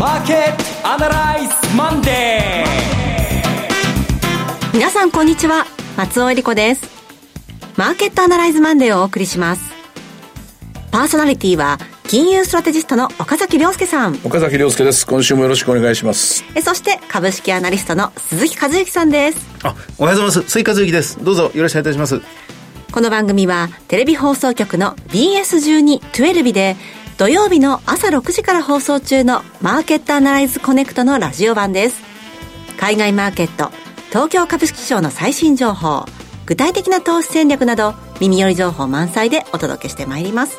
マーケットアナライズマンデー皆さんこんにちは。松尾英里子です。マーケットアナライズマンデーをお送りします。パーソナリティは金融ストラテジストの岡崎良介さん。岡崎良介です。今週もよろしくお願いします。えそして株式アナリストの鈴木一之さんです。あおはようございます。鈴木一之です。どうぞよろしくお願いいたします。この番組はテレビ放送局の BS12-12 で土曜日の朝6時から放送中のマーケットアナライズコネクトのラジオ版です。海外マーケット、東京株式市場の最新情報、具体的な投資戦略など耳寄り情報満載でお届けしてまいります。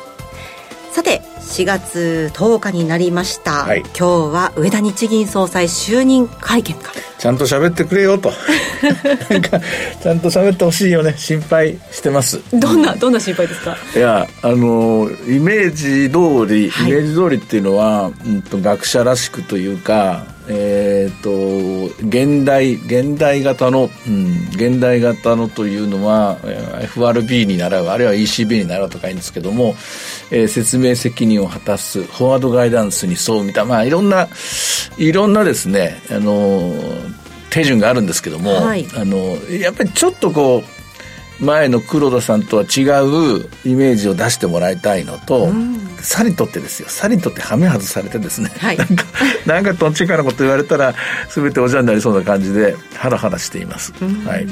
さて、4月10日になりました。はい、今日は上田日銀総裁就任会見か。ちゃんと喋ってくれよと。なんか、ちゃんと喋ってほしいよね。心配してます。どんな、どんな心配ですか？いや、あの、イメージ通り、イメージ通りっていうのは、うんと、学者らしくというか、えっ、ー、と現代現代型の、うん、現代型のというのは FRB に習うあるいは ECB に習うとかいいんですけども、えー、説明責任を果たすフォワードガイダンスに沿うみたいなまあいろんないろんなですねあの手順があるんですけども、はい、あのやっぱりちょっとこう前の黒田さんとは違うイメージを出してもらいたいのと、うん。さりとってですよ。さりとってはめ外されてですね、はい、なんかなんかどっちかのこと言われたら全ておじゃになりそうな感じでハラハラしています、はい、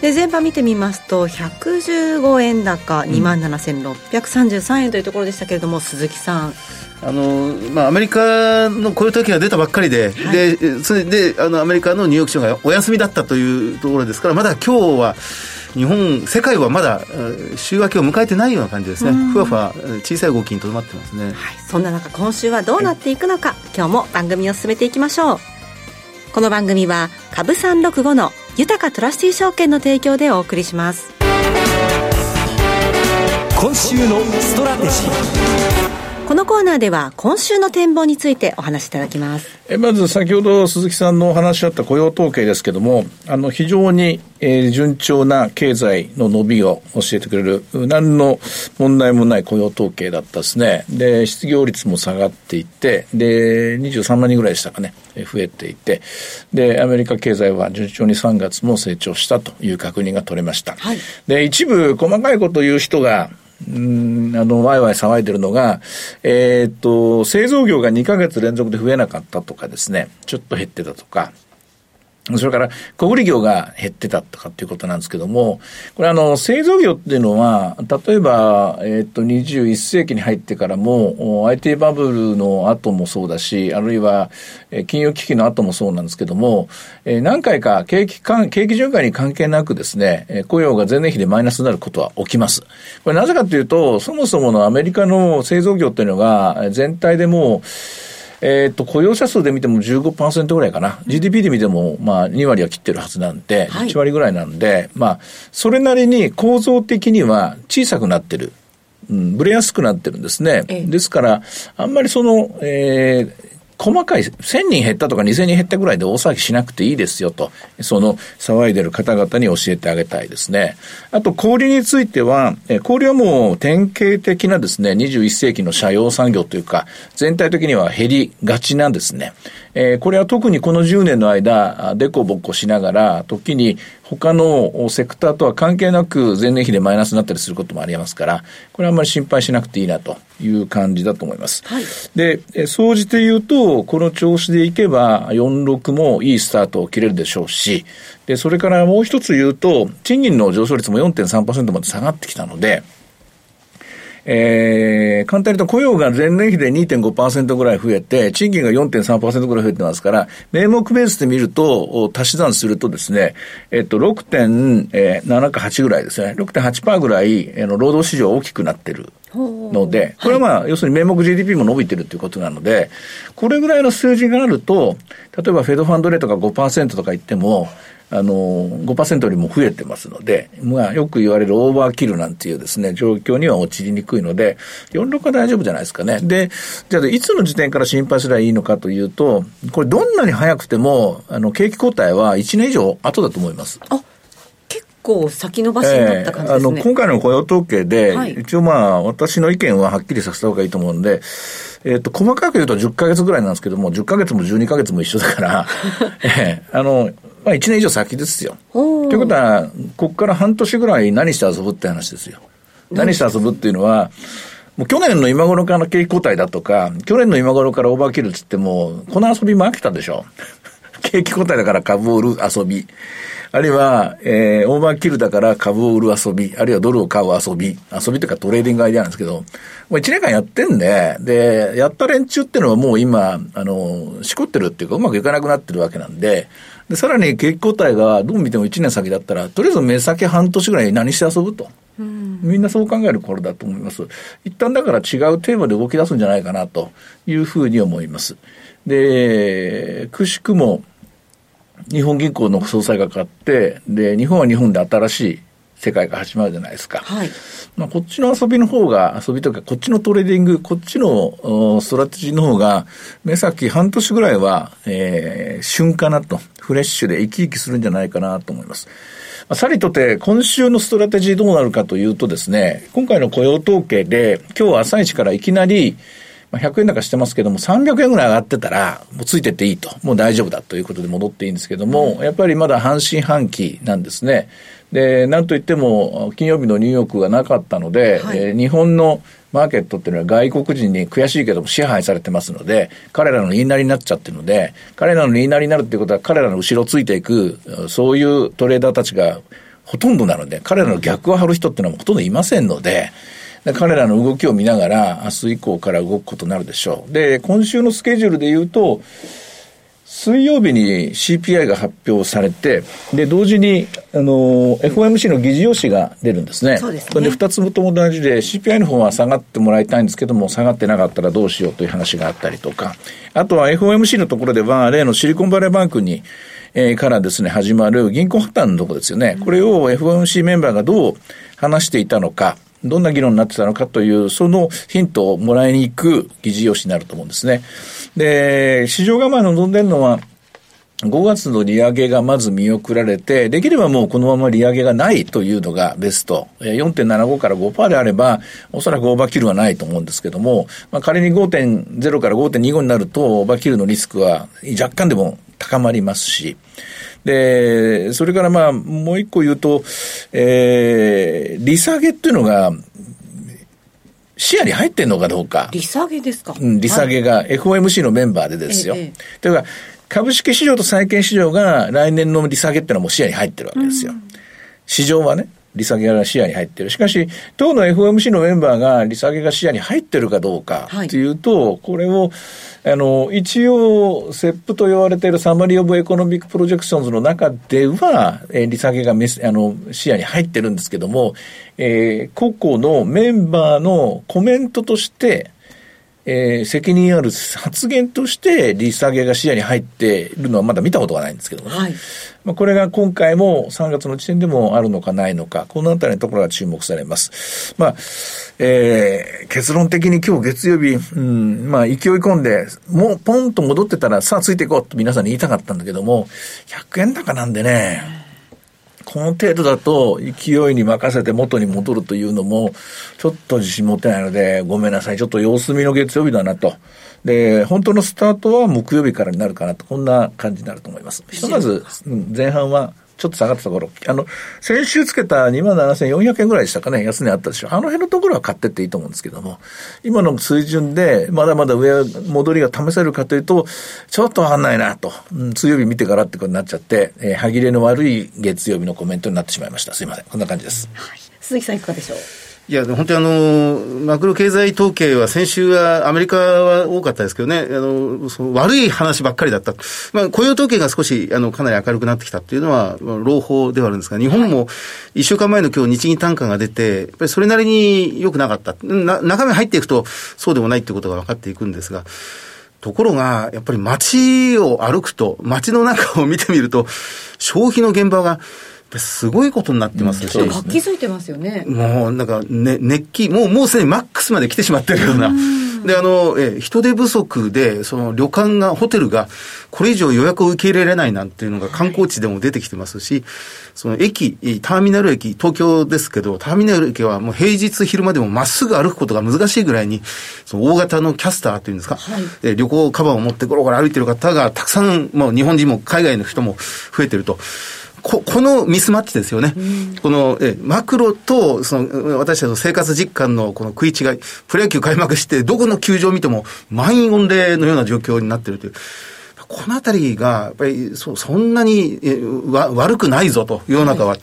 で前場見てみますと115円高2万7633円というところでしたけれども、うん、鈴木さんあのまあ、アメリカの雇用統計が出たばっかりではい、でそれであのアメリカのニューヨーク市場がお休みだったというところですからまだ今日は日本世界はまだ週明けを迎えてないような感じですね、ふわふわ小さい動きにとどまってますね、はい、そんな中今週はどうなっていくのか、はい、今日も番組を進めていきましょう。この番組は株三六五の豊トラスティ証券の提供でお送りします。今週のストラテジーこのコーナーでは今週の展望についてお話しいただきます。えまず先ほど鈴木さんのお話しあった雇用統計ですけどもあの非常に、えー、順調な経済の伸びを教えてくれる何の問題もない雇用統計だったですね。で失業率も下がっていってで23万人ぐらいでしたかね増えていてでアメリカ経済は順調に3月も成長したという確認が取れました、はい、で一部細かいことを言う人がうん、あの、ワイワイ騒いでるのが、えー、っと、製造業が2か月連続で増えなかったとかですね、ちょっと減ってたとか、それから、小売業が減ってたとかっていうことなんですけども、これあの、製造業っていうのは、例えば、えっ、と、21世紀に入ってからも、IT バブルの後もそうだし、あるいは、金融危機の後もそうなんですけども、え何回か景気か景気循環に関係なくですね、雇用が前年比でマイナスになることは起きます。これなぜかというと、そもそものアメリカの製造業っていうのが、全体でもう、えっ、と、雇用者数で見ても15%ぐらいかな。GDP で見ても、まあ、2割は切ってるはずなんで、はい、1割ぐらいなんで、まあ、それなりに構造的には小さくなってる。うん、ぶれやすくなってるんですね。ええ、ですから、あんまりその、えー、細かい、1000人減ったとか2000人減ったぐらいで大騒ぎしなくていいですよと、その騒いでる方々に教えてあげたいですね。あと、氷については、氷はもう典型的なですね、21世紀の社用産業というか、全体的には減りがちなんですね。えー、これは特にこの10年の間、でこぼこしながら、時に他のセクターとは関係なく前年比でマイナスになったりすることもありますから、これはあんまり心配しなくていいなという感じだと思います。はい、で、総じて言うと、この調子でいけば、46もいいスタートを切れるでしょうし、で、それからもう一つ言うと、賃金の上昇率も4.3%まで下がってきたので、えー、簡単に言うと雇用が前年比で2.5%ぐらい増えて、賃金が4.3%ぐらい増えてますから、名目ベースで見ると、足し算するとですね、えっと、6.7か8ぐらいですね、6.8%ぐらい、あの、労働市場大きくなってる。ので、これはまあ、要するに名目 GDP も伸びてるということなので、これぐらいの数字があると、例えばフェドファンドレートが5%とか言っても、あの、5%よりも増えてますので、まあ、よく言われるオーバーキルなんていうですね、状況には陥りにくいので、46は大丈夫じゃないですかね。で、じゃあ、いつの時点から心配すればいいのかというと、これどんなに早くても、あの、景気後退は1年以上後だと思います。あ結構先延ばしになった感じですね。えーあの今回の雇用統計で、はい一応まあ、私の意見ははっきりさせた方がいいと思うんで、えっ、と、細かく言うと10ヶ月ぐらいなんですけども、10ヶ月も12ヶ月も一緒だから、えーあの、まあ1年以上先ですよ。ということは、ここから半年ぐらい何して遊ぶって話ですよ。何して遊ぶっていうのは、もう去年の今頃から景気後退だとか、去年の今頃からオーバーキルっつっても、この遊びも飽きたでしょ。景気後退だから株を売る遊び。あるいは、えー、オーバーキルだから株を売る遊び。あるいはドルを買う遊び。遊びというかトレーディングアイデアなんですけど、もう1年間やってんで、で、やった連中っていうのはもう今、あの、しこってるっていうか、うまくいかなくなってるわけなんで、で、さらに景気後退がどう見ても1年先だったら、とりあえず目先半年ぐらい何して遊ぶと。みんなそう考える頃だと思います。一旦だから違うテーマで動き出すんじゃないかなというふうに思います。で、くしくも、日本銀行の総裁が変わって、で、日本は日本で新しい世界が始まるじゃないですか。はい。まあ、こっちの遊びの方が、遊びというか、こっちのトレーディング、こっちのおストラテジーの方が、目先半年ぐらいは、えー、旬かなと、フレッシュで生き生きするんじゃないかなと思います。まあさりとて、今週のストラテジーどうなるかというとですね、今回の雇用統計で、今日朝一からいきなり、まあ、100円高してますけども、300円ぐらい上がってたら、もうついてっていいと、もう大丈夫だということで戻っていいんですけども、やっぱりまだ半信半疑なんですね。で、なんといっても、金曜日のニューヨークがなかったので、はいえー日本のマーケットっていうのは外国人に悔しいけども支配されてますので、彼らの言いなりになっちゃってるので、彼らの言いなりになるっていうことは彼らの後ろついていく、そういうトレーダーたちがほとんどなので、彼らの逆を張る人っていうのはほとんどいませんので、で彼らの動きを見ながら、明日以降から動くことになるでしょう。で、今週のスケジュールで言うと、水曜日に CPI が発表されて、で、同時に、あの、FOMC の議事要旨が出るんですね。そうですねで二つとも同じで、CPI の方は下がってもらいたいんですけども、下がってなかったらどうしようという話があったりとか、あとは FOMC のところでは、例のシリコンバレーバンクに、えーからですね、始まる銀行破綻のところですよね。これを FOMC メンバーがどう話していたのか、どんな議論になってたのかという、そのヒントをもらいに行く議事要旨になると思うんですね。で、市場がまあ望んでるのは、5月の利上げがまず見送られて、できればもうこのまま利上げがないというのがベスト。4.75から5%であれば、おそらくオーバーキルはないと思うんですけども、まあ、仮に5.0から5.25になると、オーバーキルのリスクは若干でも高まりますし、で、それからまあ、もう一個言うと、えー、利下げっていうのが、視野に入ってんのかどうか。利下げですかうん、利下げが FOMC のメンバーでですよ。ええというか、株式市場と債券市場が来年の利下げってのはもう視野に入ってるわけですよ。市場はね、利下げが視野に入ってる。しかし、当の FOMC のメンバーが利下げが視野に入ってるかどうかはいうと、これを、あの、一応、 SEP と言われている Summary of Economic Projections の中では、えー利下げがメスあの視野に入ってるんですけども、えー個々のメンバーのコメントとして、えー責任ある発言として利下げが視野に入っているのはまだ見たことがないんですけどもね。はい。まあ、これが今回も3月の時点でもあるのかないのか、このあたりのところが注目されます。まあ、えー結論的に今日月曜日、うん、まあ勢い込んで、もうポンと戻ってたらさあついていこうと皆さんに言いたかったんだけども、100円高なんでね、この程度だと勢いに任せて元に戻るというのも、ちょっと自信持てないので、ごめんなさい。ちょっと様子見の月曜日だなと。で、本当のスタートは木曜日からになるかなと、こんな感じになると思います。ひとまず、うん前半はちょっと下がったところ、あの、先週つけた27,400円ぐらいでしたかね、安値あったでしょ。あの辺のところは買ってっていいと思うんですけども、今の水準でまだまだ上、戻りが試せるかというと、ちょっとわかんないなと、うん、水曜日見てからってことになっちゃって、えー歯切れの悪い月曜日のコメントになってしまいました。すいません。こんな感じです。はい鈴木さんいかがでしょう？いや、本当にあの、マクロ経済統計は先週はアメリカは多かったですけどね、あの、その悪い話ばっかりだった。まあ、雇用統計が少し、あの、かなり明るくなってきたっていうのは、まあ朗報ではあるんですが、日本も一週間前の今日日銀単価が出て、やっぱりそれなりに良くなかった。な中身入っていくと、そうでもないっていうことが分かっていくんですが、ところが、やっぱり街を歩くと、街の中を見てみると、消費の現場が、すごいことになってますし、そう活気づいてますよね。もうなんか、ね、熱気、もう、もうすでにマックスまで来てしまってるような、で、あの、え人手不足で、その旅館が、ホテルが、これ以上予約を受け入れられないなんていうのが観光地でも出てきてますし、その駅、ターミナル駅、東京ですけど、ターミナル駅はもう平日昼間でもまっすぐ歩くことが難しいぐらいに、その大型のキャスターというんですか、はい、旅行カバンを持ってゴロゴロ歩いてる方がたくさん、もう日本人も海外の人も増えてると。ここのミスマッチですよね。うん、このえマクロとその私たちの生活実感のこの食い違い、プロ野球開幕して、どこの球場を見ても満員御礼のような状況になっているという。このあたりが、やっぱりそそんなにえわ悪くないぞと、世の中は。はい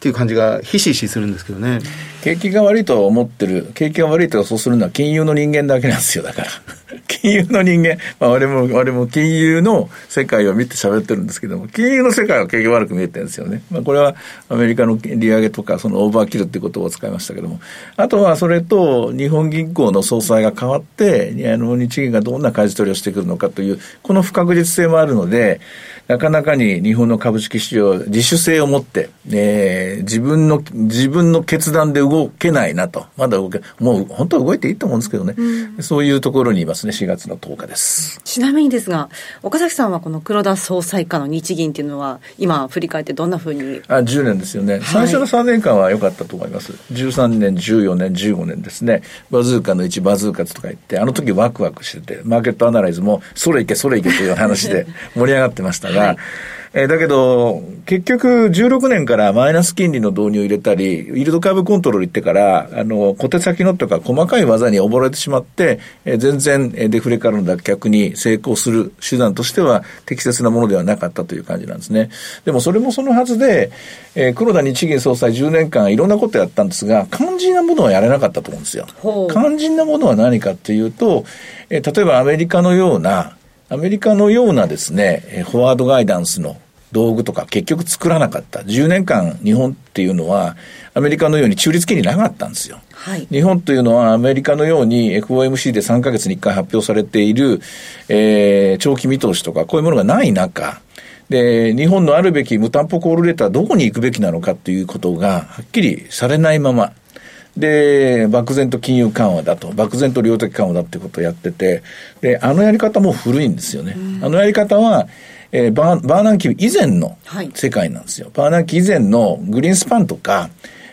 っていう感じがひしひしするんですけどね。景気が悪いと思ってる、景気が悪いとそうするのは金融の人間だけなんですよ、だから。金融の人間、まあ、我も、我も金融の世界を見て喋ってるんですけども、金融の世界は景気悪く見えてるんですよね。まあ、これはアメリカの利上げとか、そのオーバーキルっていう言葉を使いましたけども、あとはそれと日本銀行の総裁が変わって、あの、日銀がどんな舵取りをしてくるのかという、この不確実性もあるので、なかなかに日本の株式市場、自主性を持って、えー、自分の、自分の決断で動けないなと。まだ動け、もう本当は動いていいと思うんですけどね。うん、そういうところにいますね、4月の10日です。ちなみにですが、岡崎さんはこの黒田総裁下の日銀っていうのは、今振り返ってどんなふうに？あ、10年ですよね。最初の3年間は良かったと思います。13年、14年、15年ですね。バズーカの1バズーカとか言って、あの時ワクワクしてて、マーケットアナライズも、それいけ、それいけという話で盛り上がってましたが、はいえー、だけど、結局16年からマイナス金利の導入を入れたり、イールドカーブコントロール行ってから、あの、小手先のとか細かい技に溺れてしまって、えー、全然デフレからの脱却に成功する手段としては適切なものではなかったという感じなんですね。でもそれもそのはずで、えー、黒田日銀総裁10年間いろんなことやったんですが、肝心なものはやれなかったと思うんですよ。肝心なものは何かっていうと、えー、例えばアメリカのような、アメリカのようなですね、フォワードガイダンスの道具とか結局作らなかった。10年間日本っていうのはアメリカのように中立金利なかったんですよ。はい、日本というのはアメリカのように FOMC で3ヶ月に1回発表されている、えー、長期見通しとかこういうものがない中、で、日本のあるべき無担保コールレーターはどこに行くべきなのかっていうことがはっきりされないまま、で、漠然と金融緩和だと、漠然と量的緩和だってことをやってて、で、あのやり方も古いんですよね。あのやり方は、えー、バーバーナンキー以前の世界なんですよ。はい、バーナンキー以前のグリーンスパンとか、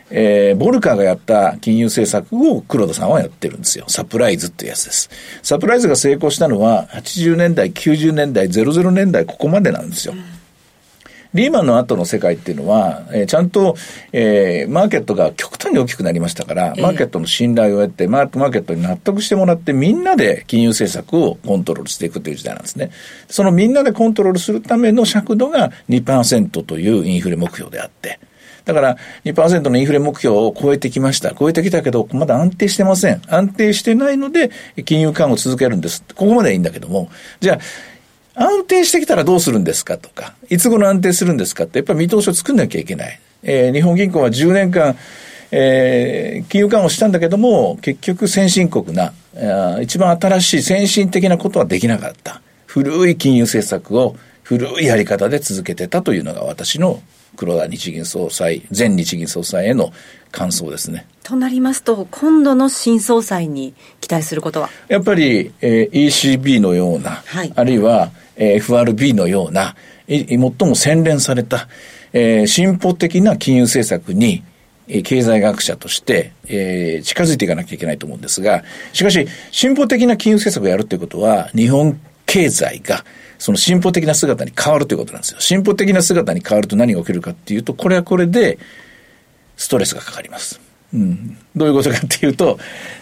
えー、ボルカーがやった金融政策を黒田さんはやってるんですよ。サプライズっていうやつです。サプライズが成功したのは80年代、90年代、00年代ここまでなんですよ。うんリーマンの後の世界っていうのは、えー、ちゃんと、えー、マーケットが極端に大きくなりましたから、マーケットの信頼を得て、マーケットに納得してもらって、みんなで金融政策をコントロールしていくという時代なんですね。そのみんなでコントロールするための尺度が2%というインフレ目標であって、だから2%のインフレ目標を超えてきました。超えてきたけど、まだ安定してません。安定してないので、金融緩和を続けるんです。ここまではいいんだけども、じゃあ、安定してきたらどうするんですかとか、いつ頃安定するんですかって、やっぱり見通しを作んなきゃいけない。えー、日本銀行は10年間、えー、金融緩和をしたんだけども、結局先進国な、一番新しい先進的なことはできなかった。古い金融政策を古いやり方で続けてたというのが私の黒田日銀総裁、前日銀総裁への感想ですね。となりますと、今度の新総裁に期待することは？やっぱり、えー、ECB のような、はい、あるいはえー、FRB のような、最も洗練された、えー、進歩的な金融政策に、経済学者として、えー、近づいていかなきゃいけないと思うんですが、しかし、進歩的な金融政策をやるということは、日本経済が、その進歩的な姿に変わるということなんですよ。進歩的な姿に変わると何が起きるかっていうと、これはこれで、ストレスがかかります。うん。どういうことかっていうと、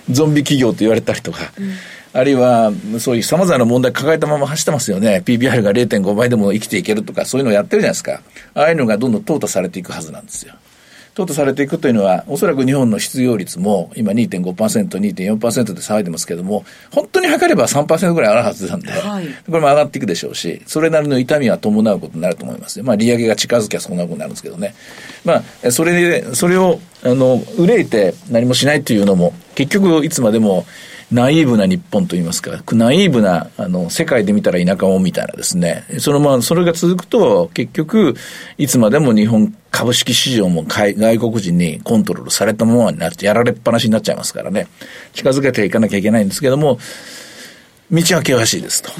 ゾンビ企業と言われたりとか、うんあるいは、そういう様々な問題抱えたまま走ってますよね。PBR が0.5倍でも生きていけるとか、そういうのをやってるじゃないですか。ああいうのがどんどん淘汰されていくはずなんですよ。淘汰されていくというのは、おそらく日本の失業率も今2.5%、2.4%で騒いでますけども、本当に測れば3%ぐらいあるはずなんで、はい、これも上がっていくでしょうし、それなりの痛みは伴うことになると思いますまあ、利上げが近づきゃそんなことになるんですけどね。まあ、それで、それを、あの、憂いて何もしないというのも、結局いつまでも、ナイーブな日本といいますか、ナイーブな、あの、世界で見たら田舎もみたいなですね、そのまま、それが続くと、結局、いつまでも日本株式市場も外国人にコントロールされたままになって、やられっぱなしになっちゃいますからね。近づけていかなきゃいけないんですけども、道は険しいですと。道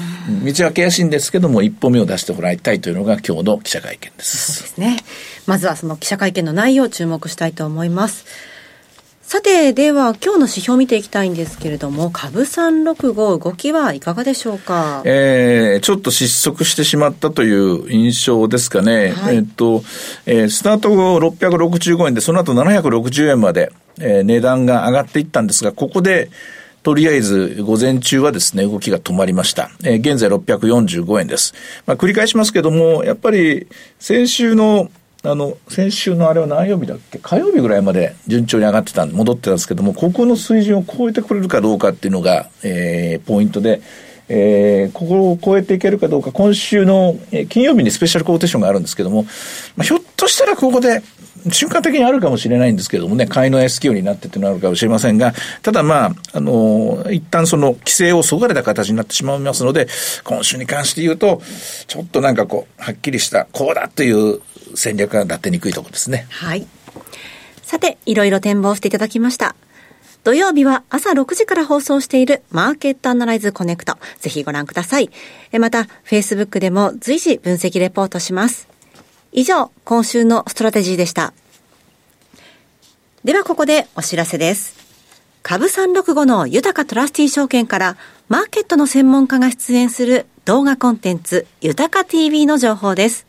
は険しいんですけども、一歩目を出してもらいたいというのが今日の記者会見です。そうですね。まずはその記者会見の内容を注目したいと思います。さて、では今日の指標を見ていきたいんですけれども、株365動きはいかがでしょうか？えー、ちょっと失速してしまったという印象ですかね。はい、えっと、えー、スタート後665円で、その後760円まで、えー、値段が上がっていったんですが、ここで、とりあえず午前中はですね、動きが止まりました。えー、現在645円です。まあ、繰り返しますけども、やっぱり先週のあの、先週のあれは何曜日だっけ？火曜日ぐらいまで順調に上がってた戻ってたんですけども、ここの水準を超えてくれるかどうかっていうのが、えー、ポイントで、えー、ここを超えていけるかどうか、今週の、金曜日にスペシャルコーテーションがあるんですけども、まあ、ひょっとしたらここで、瞬間的にあるかもしれないんですけどもね、買いの S q になってっていうのがあるかもしれませんが、ただまあ、あのー、一旦その規制をそがれた形になってしまいますので、今週に関して言うと、ちょっとなんかこう、はっきりした、こうだという戦略が立てにくいところですね。はい。さて、いろいろ展望していただきました。土曜日は朝6時から放送しているマーケットアナライズコネクト。ぜひご覧ください。また、Facebook でも随時分析レポートします。以上、今週のストラテジーでした。ではここでお知らせです。株365の豊かトラスティ証券からマーケットの専門家が出演する動画コンテンツ豊か TV の情報です。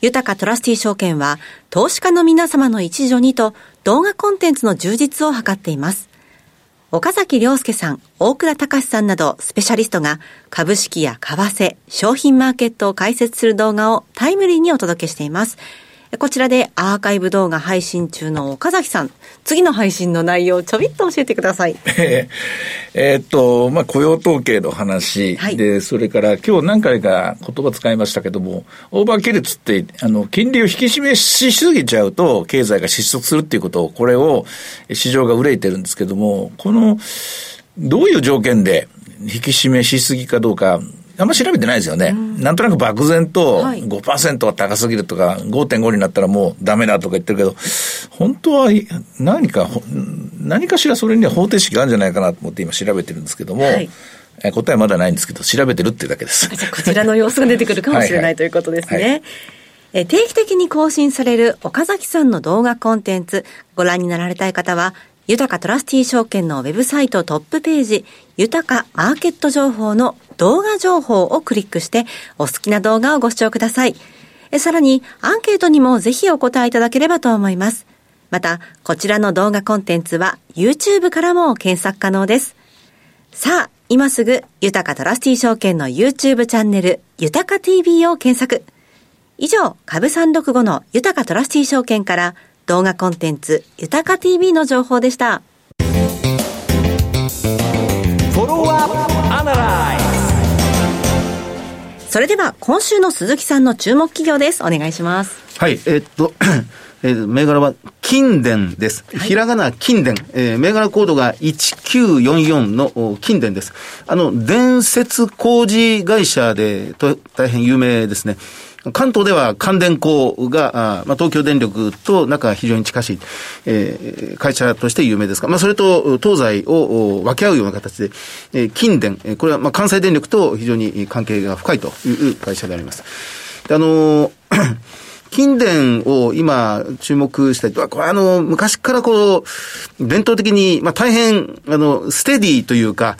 豊かトラスティ証券は、投資家の皆様の一助にと、動画コンテンツの充実を図っています。岡崎良介さん、大倉隆さんなどスペシャリストが株式や為替、商品マーケットを解説する動画をタイムリーにお届けしています。こちらでアーカイブ動画配信中の岡崎さん、次の配信の内容をちょびっと教えてください。えっと、まあ、雇用統計の話、はい、で、それから今日何回か言葉使いましたけども、オーバーキルツって、あの、金利を引き締めしすぎちゃうと、経済が失速するっていうことを、これを市場が憂いてるんですけども、この、どういう条件で引き締めしすぎかどうか、あんま調べてないですよね。うん、なんとなく漠然と5%は高すぎるとか、5.5になったらもうダメだとか言ってるけど、本当は何か、何かしらそれには方程式があるんじゃないかなと思って今調べてるんですけども、はい答えまだないんですけど、調べてるってだけです。じゃこちらの様子が出てくるかもしれないはい、ということですね。はいえ定期的に更新される岡崎さんの動画コンテンツ、ご覧になられたい方は、豊かトラスティー証券のウェブサイトトップページ、豊かマーケット情報の動画情報をクリックして、お好きな動画をご視聴ください。さらに、アンケートにもぜひお答えいただければと思います。また、こちらの動画コンテンツは YouTube からも検索可能です。さあ、今すぐ、豊かトラスティ証券の YouTube チャンネル、豊か TV を検索。以上、株365の豊かトラスティ証券から、動画コンテンツ、豊か TV の情報でした。それでは今週の鈴木さんの注目企業です。お願いします。はい、えー、っと、えー、銘柄は金電です。はい、ひらがな金電。えー、銘柄コードが1944の金電です。あの、伝説工事会社でと大変有名ですね。関東では関電工が、あまあ、東京電力と中が非常に近しい、えー、会社として有名ですが、まあ、それと東西を分け合うような形で、えー、近電、これはまあ関西電力と非常に関係が深いという会社であります。あのー近電を今注目したりとか、これあの、昔からこう、伝統的に、まあ大変、あの、ステディというか、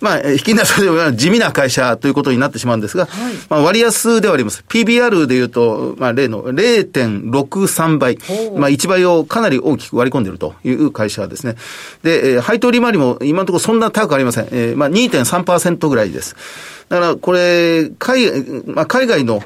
まあ、引き出しでは地味な会社ということになってしまうんですが、はい、まあ割安ではあります。PBR で言うと、まあ例の0.63倍、まあ1倍をかなり大きく割り込んでいるという会社ですね。で、配当利回りも今のところそんな高くありません。えー、まあ2.3%ぐらいです。だからこれ、海,、まあ、海外の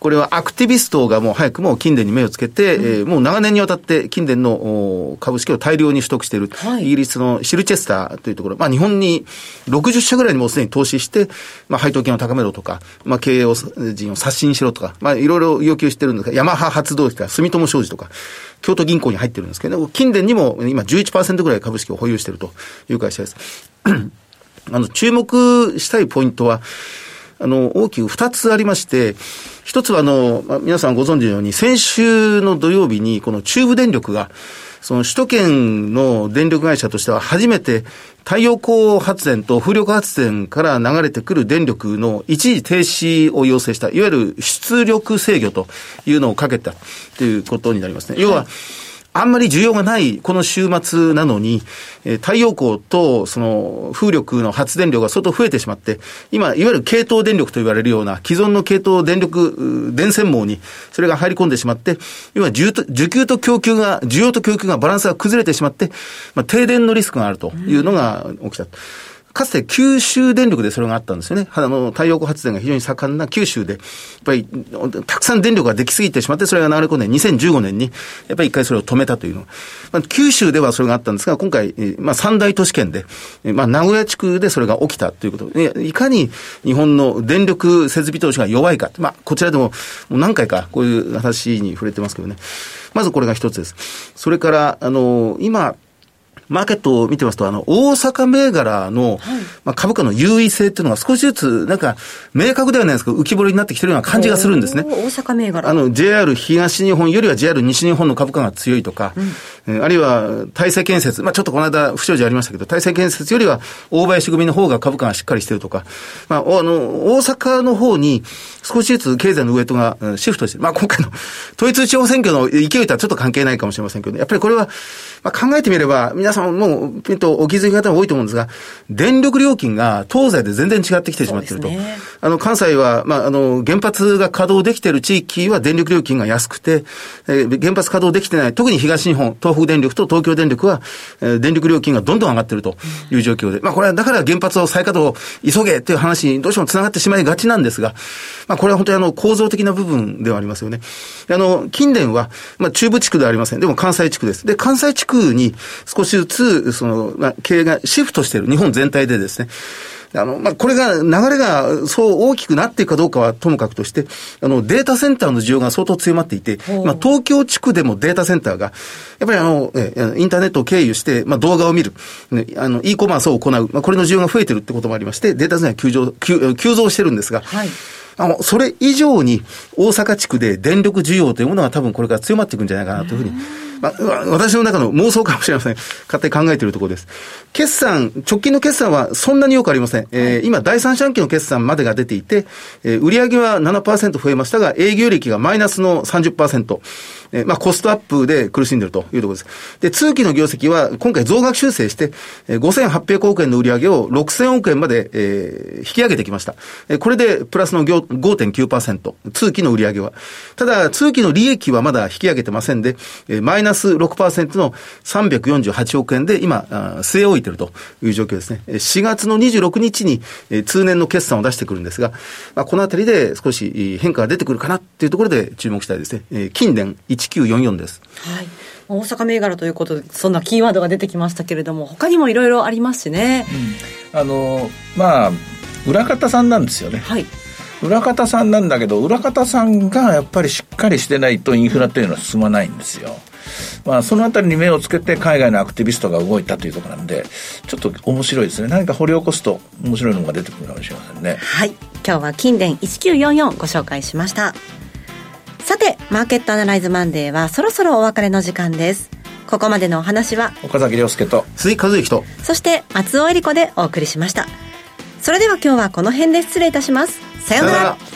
これはアクティビストがもう早くも近電に目をつけて、うん、えー、もう長年にわたって近電の株式を大量に取得している、はい、イギリスのシルチェスターというところ、まあ日本に60社ぐらいにもうすでに投資して、まあ配当金を高めろとか、まあ経営を人を刷新しろとか、まあいろいろ要求してるんですが、ヤマハ発動機か住友商事とか、京都銀行に入ってるんですけど、近電にも今11%ぐらい株式を保有しているという会社です。あの、注目したいポイントは、あの、大きく2つありまして、一つはあの、まあ、皆さんご存知のように、先週の土曜日に、この中部電力が、その首都圏の電力会社としては初めて太陽光発電と風力発電から流れてくる電力の一時停止を要請した、いわゆる出力制御というのをかけたということになりますね。要は、あんまり需要がないこの週末なのに、えー、太陽光とその風力の発電量が相当増えてしまって、今、いわゆる系統電力と言われるような既存の系統電力、電線網にそれが入り込んでしまって、今、需給と供給が、需要と供給がバランスが崩れてしまって、まあ、停電のリスクがあるというのが起きた。うんかつて九州電力でそれがあったんですよね。あの、太陽光発電が非常に盛んな九州で、やっぱり、たくさん電力ができすぎてしまって、それが流れ込んで、2015年に、やっぱり一回それを止めたというの。まあ、九州ではそれがあったんですが、今回、まあ、三大都市圏で、まあ、名古屋地区でそれが起きたということ、いかに日本の電力設備投資が弱いか。まあ、こちらでも、もう何回かこういう話に触れてますけどね。まずこれが一つです。それから、あの、今、マーケットを見てますと、あの、大阪銘柄の、はい、まあ、株価の優位性っていうのが少しずつ、なんか、明確ではないですけど、浮き彫りになってきてるような感じがするんですね。大阪銘柄。あの、JR 東日本よりは JR 西日本の株価が強いとか、うん、あるいは、大成建設、まあ、ちょっとこの間不祥事ありましたけど、大成建設よりは、大林組の方が株価がしっかりしてるとか、まあ、あの、大阪の方に、少しずつ経済のウエイトがシフトしてる。まあ、今回の統一地方選挙の勢いとはちょっと関係ないかもしれませんけど、やっぱりこれは、まあ、考えてみれば、皆さんもう、ピンとお気づき方も多いと思うんですが、電力料金が東西で全然違ってきてしまっていると。ね、あの、関西は、まあ、あの、原発が稼働できている地域は電力料金が安くて、えー、原発稼働できてない、特に東日本、東北電力と東京電力は、えー、電力料金がどんどん上がっているという状況で、まあ、これはだから原発を再稼働急げっていう話にどうしても繋がってしまいがちなんですが、まあ、これは本当にあの、構造的な部分ではありますよね。あの、近年は、まあ、中部地区ではありません。でも関西地区です。で、関西地区に少しずつ、その、まあ、経営がシフトしている、日本全体でですね。あの、まあ、これが、流れがそう大きくなっていくかどうかはともかくとして、あの、データセンターの需要が相当強まっていて、まあ、東京地区でもデータセンターが、やっぱりあの、え、インターネットを経由して、まあ、動画を見る、ね、あの、e コマースを行う、まあ、これの需要が増えてるってこともありまして、データセンター急増、急急増してるんですが、はい。あの、それ以上に大阪地区で電力需要というものが多分これから強まっていくんじゃないかなというふうにまあ、私の中の妄想かもしれません。勝手に考えているところです。決算、直近の決算はそんなによくありません。えー、今、第三四半期の決算までが出ていて、えー、売上は7%増えましたが、営業利益がマイナスの30%。えー、まあ、コストアップで苦しんでいるというところです。で、通期の業績は今回増額修正して、えー、5800億円の売上を6000億円まで、えー、引き上げてきました。えー、これでプラスの5.9%、通期の売上は。ただ、通期の利益はまだ引き上げてませんで、えー、マイナス6%の348億円で今、据え置いているという状況ですね。4月の26日に、えー、通年の決算を出してくるんですが、まあ、このあたりで少し変化が出てくるかなっていうところで注目したいですね。えー、近年1944です。はい。大阪銘柄ということで、そんなキーワードが出てきましたけれども、他にもいろいろありますしね。うん、あの、まあ、裏方さんなんですよね。はい。裏方さんなんだけど、裏方さんがやっぱりしっかりしてないとインフラというのは進まないんですよ。まあ、そのあたりに目をつけて海外のアクティビストが動いたというところなんで、ちょっと面白いですね。何か掘り起こすと面白いのが出てくるかもしれませんね。はい。今日は金電1944ご紹介しました。さて、マーケットアナライズマンデーはそろそろお別れの時間です。ここまでのお話は、岡崎亮介と、鈴木和之と、そして松尾恵理子でお送りしました。それでは今日はこの辺で失礼いたします。さようなら。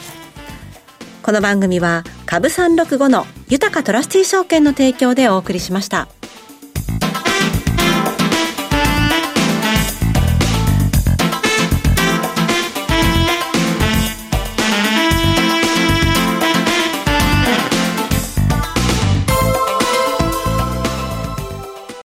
この番組は、株365の豊かトラスティ証券の提供でお送りしました。